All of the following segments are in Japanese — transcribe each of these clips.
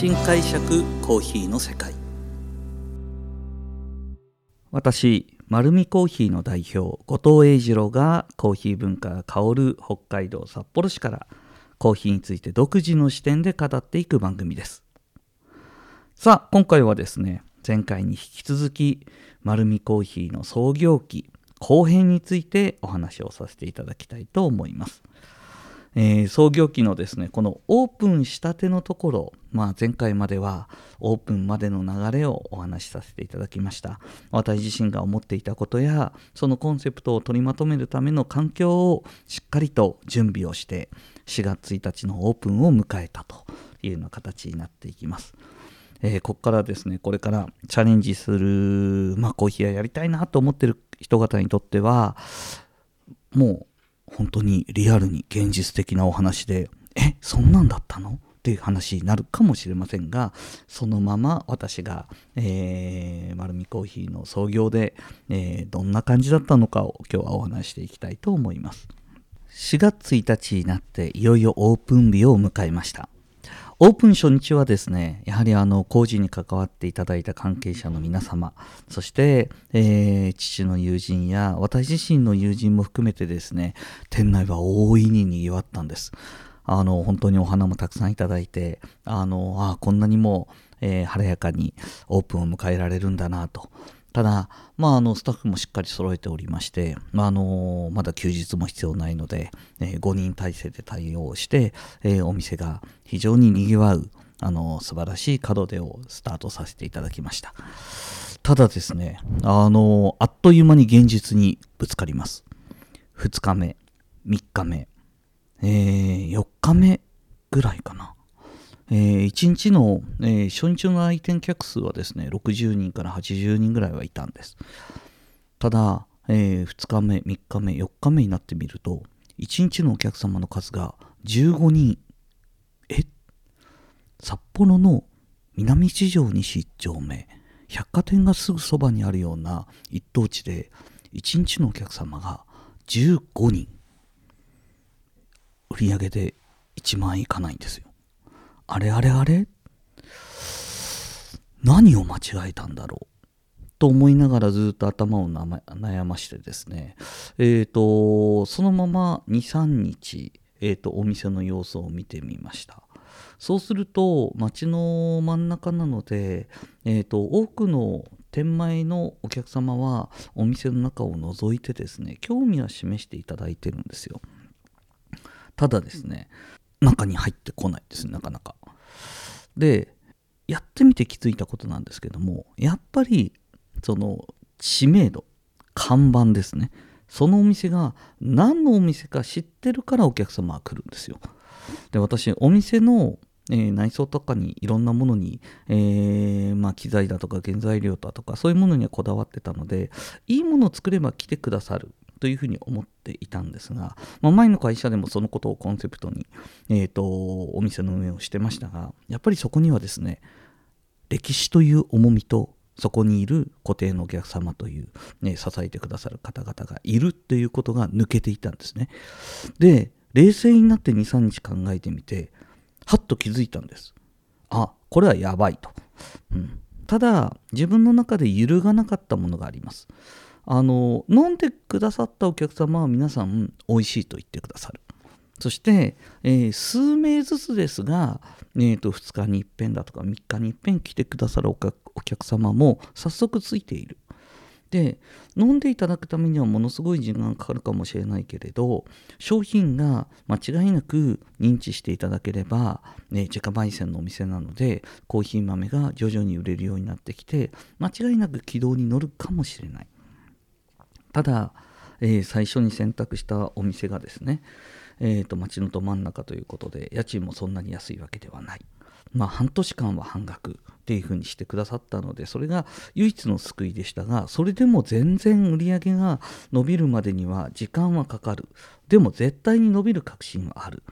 新解釈コーヒーの世界。私丸見コーヒーの代表後藤英二郎がコーヒー文化が香る北海道札幌市からコーヒーについて独自の視点で語っていく番組です。さあ今回はですね前回に引き続き丸見コーヒーの創業期後編についてお話をさせていただきたいと思います。えー、創業期のですねこのオープンしたてのところ、まあ、前回まではオープンまでの流れをお話しさせていただきました。私自身が思っていたことやそのコンセプトを取りまとめるための環境をしっかりと準備をして4月1日のオープンを迎えたというような形になっていきます。えー、ここからですね、これからチャレンジする、まあ、コーヒー屋やりたいなと思っている人方にとっては、もう本当にリアルに現実的なお話でえそんなんだったの？っていう話になるかもしれませんがそのまま私が、えー、丸見コーヒーの創業で、えー、どんな感じだったのかを今日はお話していきたいと思います。4月1日になっていよいよオープン日を迎えました。オープン初日はですね、やはりあの工事に関わっていただいた関係者の皆様、そして、えー、父の友人や私自身の友人も含めてですね、店内は大いに賑わったんです。あの本当にお花もたくさんいただいて、あのあこんなにも、えー、晴れやかにオープンを迎えられるんだなと。ただ、まあ、あのスタッフもしっかり揃えておりまして、まあ、あのまだ休日も必要ないので、えー、5人体制で対応して、えー、お店が非常ににぎわうあの素晴らしい門出をスタートさせていただきました。ただですねあのあっという間に現実にぶつかります。2日目3日目、えー、4日目ぐらいかな。えー、1日の、えー、初日の来店客数はですね、60人から80人ぐらいはいたんです。ただ、えー、2日目、3日目、4日目になってみると、1日のお客様の数が15人。え？札幌の南市場西1丁目、百貨店がすぐそばにあるような一等地で、1日のお客様が15人。売り上げで1万円いかないんですよ。あれあれあれ？何を間違えたんだろう？と思いながらずっと頭を悩ましてですね、えっ、ー、と、そのまま2、3日、えっ、ー、と、お店の様子を見てみました。そうすると、街の真ん中なので、えっ、ー、と、多くの店前のお客様はお店の中を覗いてですね、興味は示していただいてるんですよ。ただですね、中に入ってこないですね、なかなか。で、やってみて気づいたことなんですけども、やっぱり、その、知名度、看板ですね。そのお店が何のお店か知ってるからお客様は来るんですよ。で、私、お店の、えー、内装とかにいろんなものに、えー、まあ、機材だとか原材料だとかそういうものにはこだわってたのでいいものを作れば来てくださるというふうに思っていたんですが、まあ、前の会社でもそのことをコンセプトに、えーと、お店の運営をしてましたがやっぱりそこにはですね歴史という重みとそこにいる固定のお客様という、ね、支えてくださる方々がいるっていうことが抜けていたんですね。で、冷静になって2、3日考えてみて、はっと気づいたんです。あ、これはやばいと。うん、ただ、自分の中で揺るがなかったものがあります。あの飲んでくださったお客様は皆さん美味しいと言ってくださる。そして、えー、数名ずつですが、えーと、2日に一遍だとか3日に一遍来てくださるお客様も早速ついている。で飲んでいただくためにはものすごい時間がかかるかもしれないけれど商品が間違いなく認知していただければ、ね、自家焙煎のお店なのでコーヒー豆が徐々に売れるようになってきて間違いなく軌道に乗るかもしれない。ただ、えー、最初に選択したお店がですね、えーと、街のど真ん中ということで家賃もそんなに安いわけではない。まあ、半年間は半額っていうふうにしてくださったのでそれが唯一の救いでしたがそれでも全然売り上げが伸びるまでには時間はかかる。でも絶対に伸びる確信はある。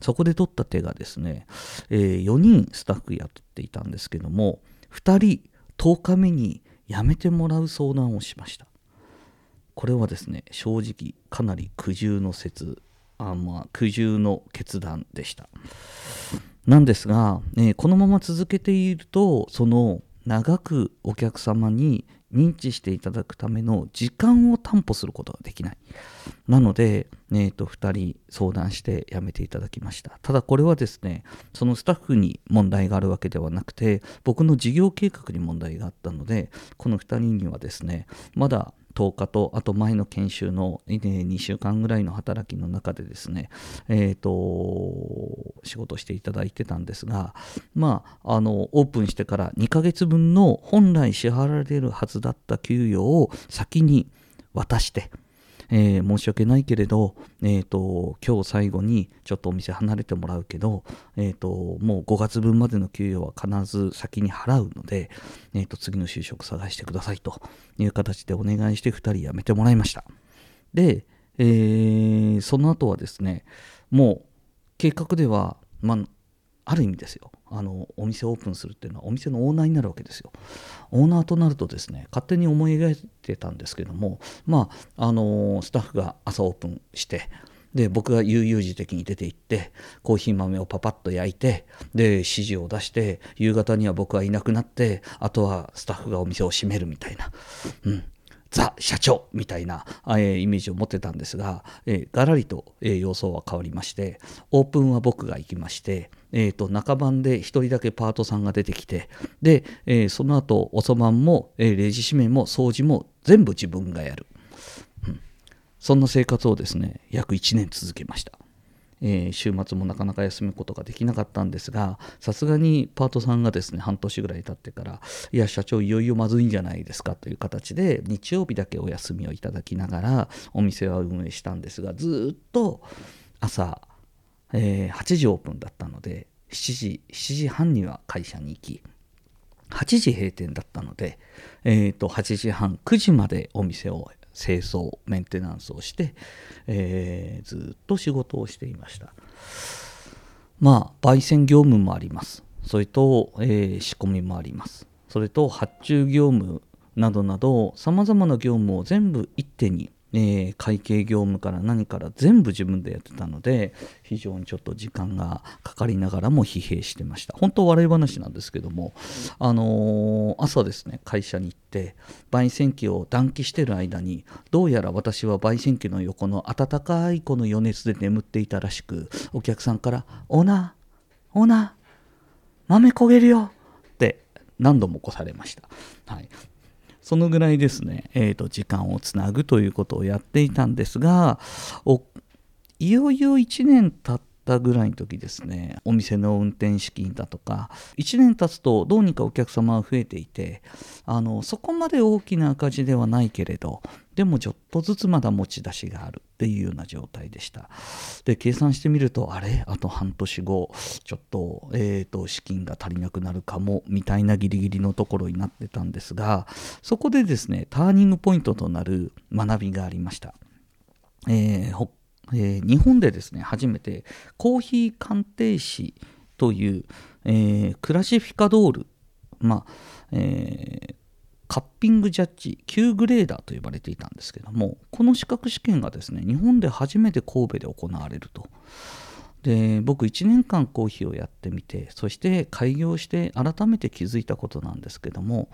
そこで取った手がですね、えー、4人スタッフ雇っていたんですけども2人10日目に辞めてもらう相談をしました。これはですね正直かなり苦渋の説あまあ苦渋の決断でしたなんですが、えーこのまま続けているとその長くお客様に認知していただくための時間を担保することができない。なので、えー、と2人相談して辞めていただきました。ただこれはですね、そのスタッフに問題があるわけではなくて、僕の事業計画に問題があったので、この2人にはですね、まだ10日と、あと前の研修の、2週間ぐらいの働きの中でですね、えー、と、仕事していただいてたんですが、まあ、あの、オープンしてから2ヶ月分の本来支払われるはずだった給与を先に渡して、えー申し訳ないけれど、えー、と今日最後にちょっとお店離れてもらうけど、えー、ともう5月分までの給与は必ず先に払うので、えー、と次の就職探してくださいという形でお願いして2人辞めてもらいました。で、えーその後はですねもう計画では、まあ、ある意味ですよあのお店をオープンするっていうのはお店のオーナーになるわけですよ。オーナーとなるとですね勝手に思い描いてたんですけどもまああのスタッフが朝オープンしてで僕が悠々自適に出て行ってコーヒー豆をパパッと焼いてで指示を出して夕方には僕はいなくなってあとはスタッフがお店を閉めるみたいな、うん、ザ社長みたいな、えイメージを持ってたんですが、えーガラリと、え様相は変わりましてオープンは僕が行きまして、えー、と中盤で1人だけパートさんが出てきてで、えその後おそばんも、えレジ指名も掃除も全部自分がやる、うんそんな生活をですね約1年続けました。えー週末もなかなか休むことができなかったんですがさすがにパートさんがですね半年ぐらい経ってからいや社長いよいよまずいんじゃないですかという形で日曜日だけお休みをいただきながらお店は運営したんですがずっと朝、えー8時オープンだったので7時7時半には会社に行き8時閉店だったので、えー、と8時半9時までお店を清掃メンテナンスをして、えーずっと仕事をしていました。まあ焙煎業務もあります。それと、えー仕込みもあります。それと発注業務などなどさまざまな業務を全部一手に、えー会計業務から何から全部自分でやってたので非常にちょっと時間がかかりながらも疲弊してました本当笑い話なんですけども、あのー朝ですね会社に行って焙煎機を暖気してる間にどうやら私は焙煎機の横の温かいこの余熱で眠っていたらしくお客さんから「オーナーオーナー豆焦げるよ!」って何度も起こされました。はいそのぐらいですね、えーと時間をつなぐということをやっていたんですがいよいよ1年経ってたぐらいの時ですねお店の運転資金だとか1年経つとどうにかお客様が増えていてあのそこまで大きな赤字ではないけれどでもちょっとずつまだ持ち出しがあるっていうような状態でした。で計算してみるとあれ？あと半年後ちょっと,、えーと資金が足りなくなるかもみたいなギリギリのところになってたんですがそこでですねターニングポイントとなる学びがありました。えーほえー日本でですね初めてコーヒー鑑定士という、えークラシフィカドール、まあえーカッピングジャッジ9グレーダーと呼ばれていたんですけどもこの資格試験がですね日本で初めて神戸で行われると。で僕1年間コーヒーをやってみてそして開業して改めて気づいたことなんですけども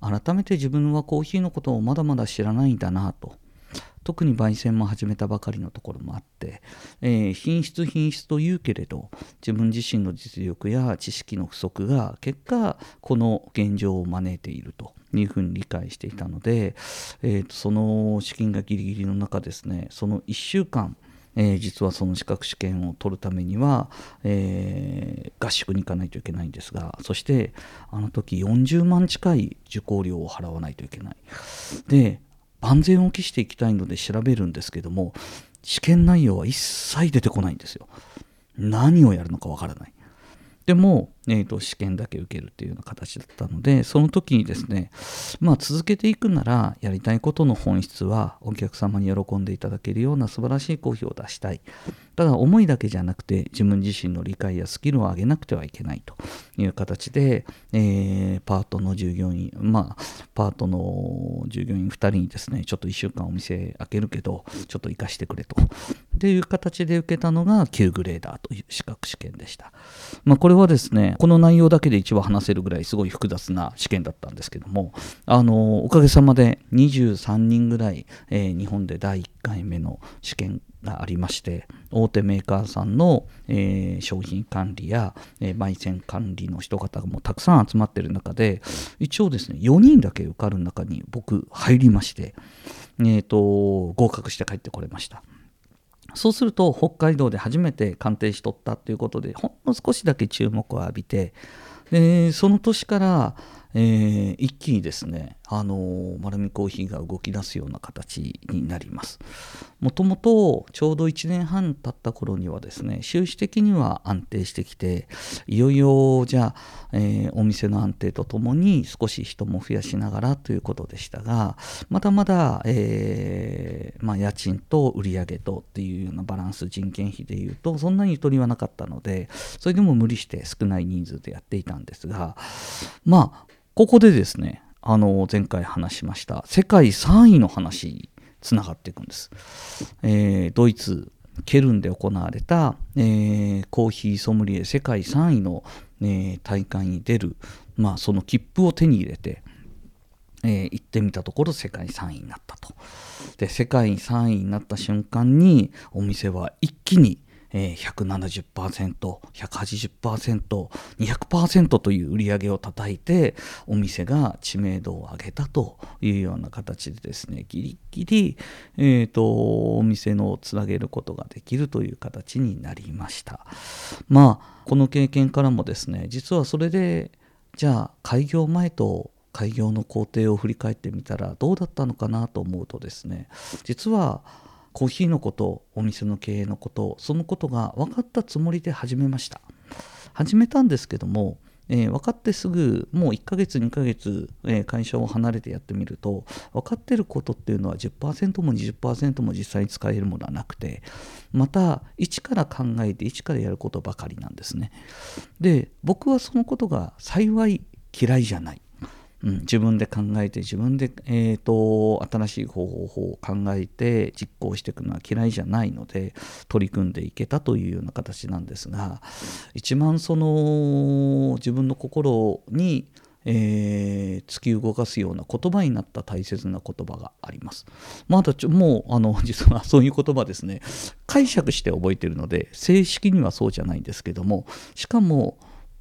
改めて自分はコーヒーのことをまだまだ知らないんだなと特に焙煎も始めたばかりのところもあって、えー品質品質と言うけれど自分自身の実力や知識の不足が結果この現状を招いているというふうに理解していたので、えーとその資金がギリギリの中ですねその1週間えー実はその資格試験を取るためには、えー合宿に行かないといけないんですがそしてあの時40万近い受講料を払わないといけない。で万全を期していきたいので調べるんですけども試験内容は一切出てこないんですよ。何をやるのかわからない。でもえー、と試験だけ受けるっていうような形だったのでその時にですねまあ続けていくならやりたいことの本質はお客様に喜んでいただけるような素晴らしいコーヒーを出したい。ただ思いだけじゃなくて自分自身の理解やスキルを上げなくてはいけないと。いう形で、えー、パートの従業員まあパートの従業員2人にですねちょっと1週間お店開けるけどちょっと行かしてくれと。っていう形で受けたのが9グレーダーという資格試験でした、まあ、これはですねこの内容だけで一話話せるぐらいすごい複雑な試験だったんですけどもあのおかげさまで23人ぐらい、えー、日本で第1回目の試験がありまして大手メーカーさんの、えー、商品管理や、えー、焙煎管理の人方がもうたくさん集まってる中で一応ですね4人だけ受かる中に僕入りまして、えーと合格して帰ってこれました。そうすると北海道で初めて鑑定しとったということでほんの少しだけ注目を浴びてでその年からえー、一気にですね、あの、丸見コーヒーが動き出すような形になります。もともとちょうど1年半経った頃にはですね、収支的には安定してきて、いよいよじゃあ、えー、お店の安定とともに少し人も増やしながらということでしたが、まだまだ、えまあ、家賃と売上とっていうようなバランス、人件費でいうと、そんなにゆとりはなかったので、それでも無理して少ない人数でやっていたんですが、まあ、ここでですね、あの、前回話しました、世界3位の話、つながっていくんです。えー、ドイツ、ケルンで行われた、えー、コーヒーソムリエ世界3位の、えー、大会に出る、まあ、その切符を手に入れて、え、行ってみたところ世界3位になったと。で世界3位になった瞬間にお店は一気にえー、170%、180%、200%という売り上げを叩いて、お店が知名度を上げたというような形でですね、ギリギリ、えーと、お店のつなげることができるという形になりました。まあ、この経験からもですね、実はそれで、じゃあ開業前と開業の工程を振り返ってみたらどうだったのかなと思うとですね実はコーヒーのことお店の経営のことそのことが分かったつもりで始めました。始めたんですけども、えー、分かってすぐもう1ヶ月2ヶ月、えー、会社を離れてやってみると分かってることっていうのは10%も20%も実際に使えるものはなくてまた一から考えて一からやることばかりなんですね。で僕はそのことが幸い嫌いじゃない。うん、自分で考えて自分で、えーと、新しい方法を考えて実行していくのは嫌いじゃないので取り組んでいけたというような形なんですが一番その自分の心に、えー、突き動かすような言葉になった大切な言葉があります。まだちょもうあの 実はそういう言葉ですね解釈して覚えてるので正式にはそうじゃないんですけどもしかも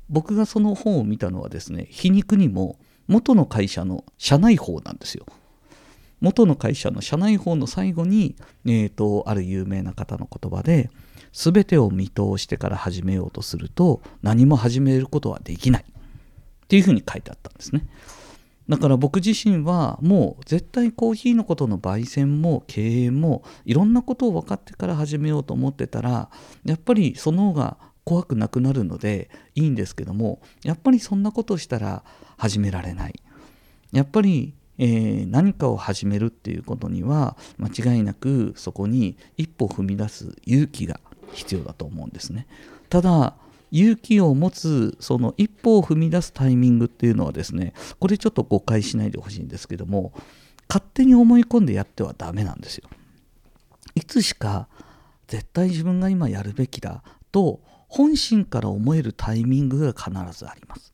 僕がその本を見たのはですね皮肉にも元の会社の社内法なんですよ。元の会社の社内法の最後に、えーと、ある有名な方の言葉で全てを見通してから始めようとすると何も始めることはできないっていうふうに書いてあったんですね。だから僕自身はもう絶対コーヒーのことの焙煎も経営もいろんなことを分かってから始めようと思ってたらやっぱりその方が怖くなくなるのでいいんですけどもやっぱりそんなことをしたら始められない。やっぱり、えー、何かを始めるっていうことには間違いなくそこに一歩踏み出す勇気が必要だと思うんですね。ただ勇気を持つその一歩を踏み出すタイミングっていうのはですねこれちょっと誤解しないでほしいんですけども勝手に思い込んでやってはダメなんですよ。いつしか絶対自分が今やるべきだと本心から思えるタイミングが必ずあります。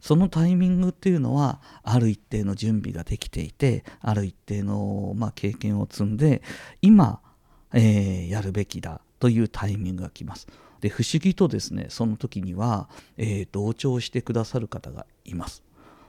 そのタイミングっていうのはある一定の準備ができていてある一定の、まあ、経験を積んで今、えー、やるべきだというタイミングが来ます。で不思議とですねその時には、えー、同調してくださる方がいます。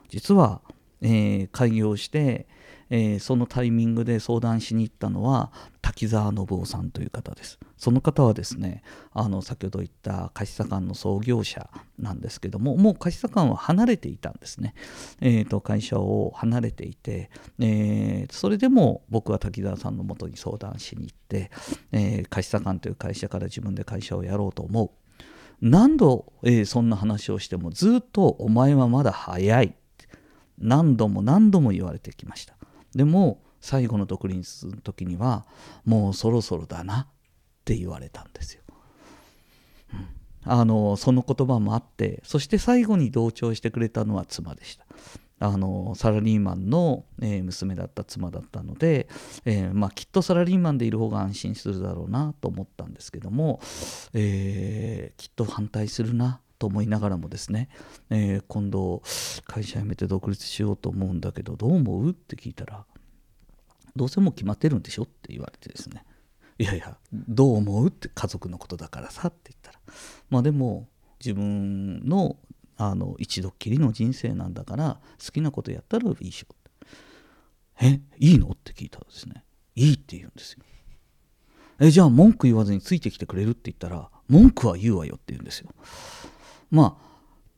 実は、えー、開業して、えー、そのタイミングで相談しに行ったのは滝沢信夫さんという方です。その方はですねあの先ほど言った貸茶館の創業者なんですけどももう貸茶館は離れていたんですね、えーと、会社を離れていて、えー、それでも僕は滝沢さんのもとに相談しに行って、えー、貸茶館という会社から自分で会社をやろうと思う。何度、えーそんな話をしてもずっと「お前はまだ早い」何度も何度も言われてきました。でも最後の独立の時にはもうそろそろだなって言われたんですよ、うん。あのその言葉もあってそして最後に同調してくれたのは妻でした。あのサラリーマンの、えー娘だった妻だったので、えーまあ、きっとサラリーマンでいる方が安心するだろうなと思ったんですけども、えーきっと反対するなと思いながらもですね、えー今度会社辞めて独立しようと思うんだけどどう思う？って聞いたらどうせもう決まってるんでしょ？って言われてですね。いやいやどう思う？って家族のことだからさ。って言ったらまあでも自分のあの一度きりの人生なんだから好きなことやったらいいしょ。ってえいいの？って聞いたらですね。いいって言うんですよ。えじゃあ文句言わずについてきてくれる？って言ったら文句は言うわよって言うんですよ。まあ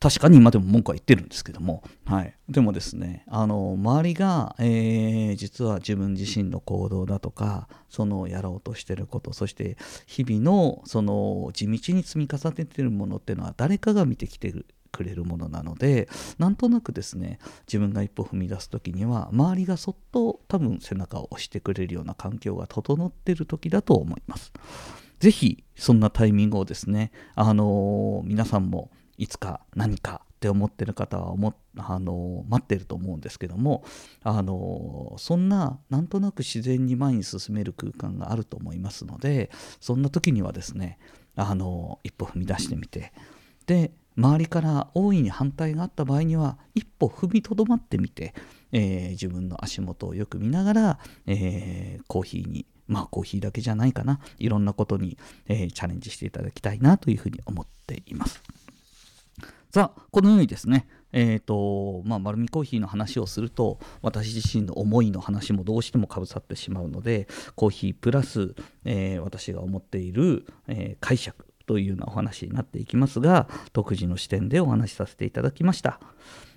確かに今でも文句は言ってるんですけども、はい、でもですねあの周りが、えー実は自分自身の行動だとかそのやろうとしてることそして日々のその地道に積み重ねてるものっていうのは誰かが見てきてるくれるものなのでなんとなくですね自分が一歩踏み出す時には周りがそっと多分背中を押してくれるような環境が整ってる時だと思います。ぜひそんなタイミングをですね、あのー皆さんもいつか何かって思ってる方は思あの待ってると思うんですけども、あのそんななんとなく自然に前に進める空間があると思いますのでそんな時にはですね、あの一歩踏み出してみてで周りから大いに反対があった場合には一歩踏みとどまってみて、えー自分の足元をよく見ながら、えーコーヒーにまあコーヒーだけじゃないかないろんなことに、えーチャレンジしていただきたいなというふうに思っています。さあこのようにですねえーとまあ、丸みコーヒーの話をすると私自身の思いの話もどうしてもかぶさってしまうのでコーヒープラス、えー私が思っている、えー解釈というようなお話になっていきますが独自の視点でお話しさせていただきました。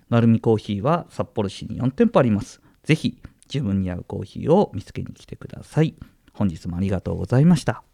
丸みコーヒーは札幌市に4店舗あります。ぜひ自分に合うコーヒーを見つけに来てください。本日もありがとうございました。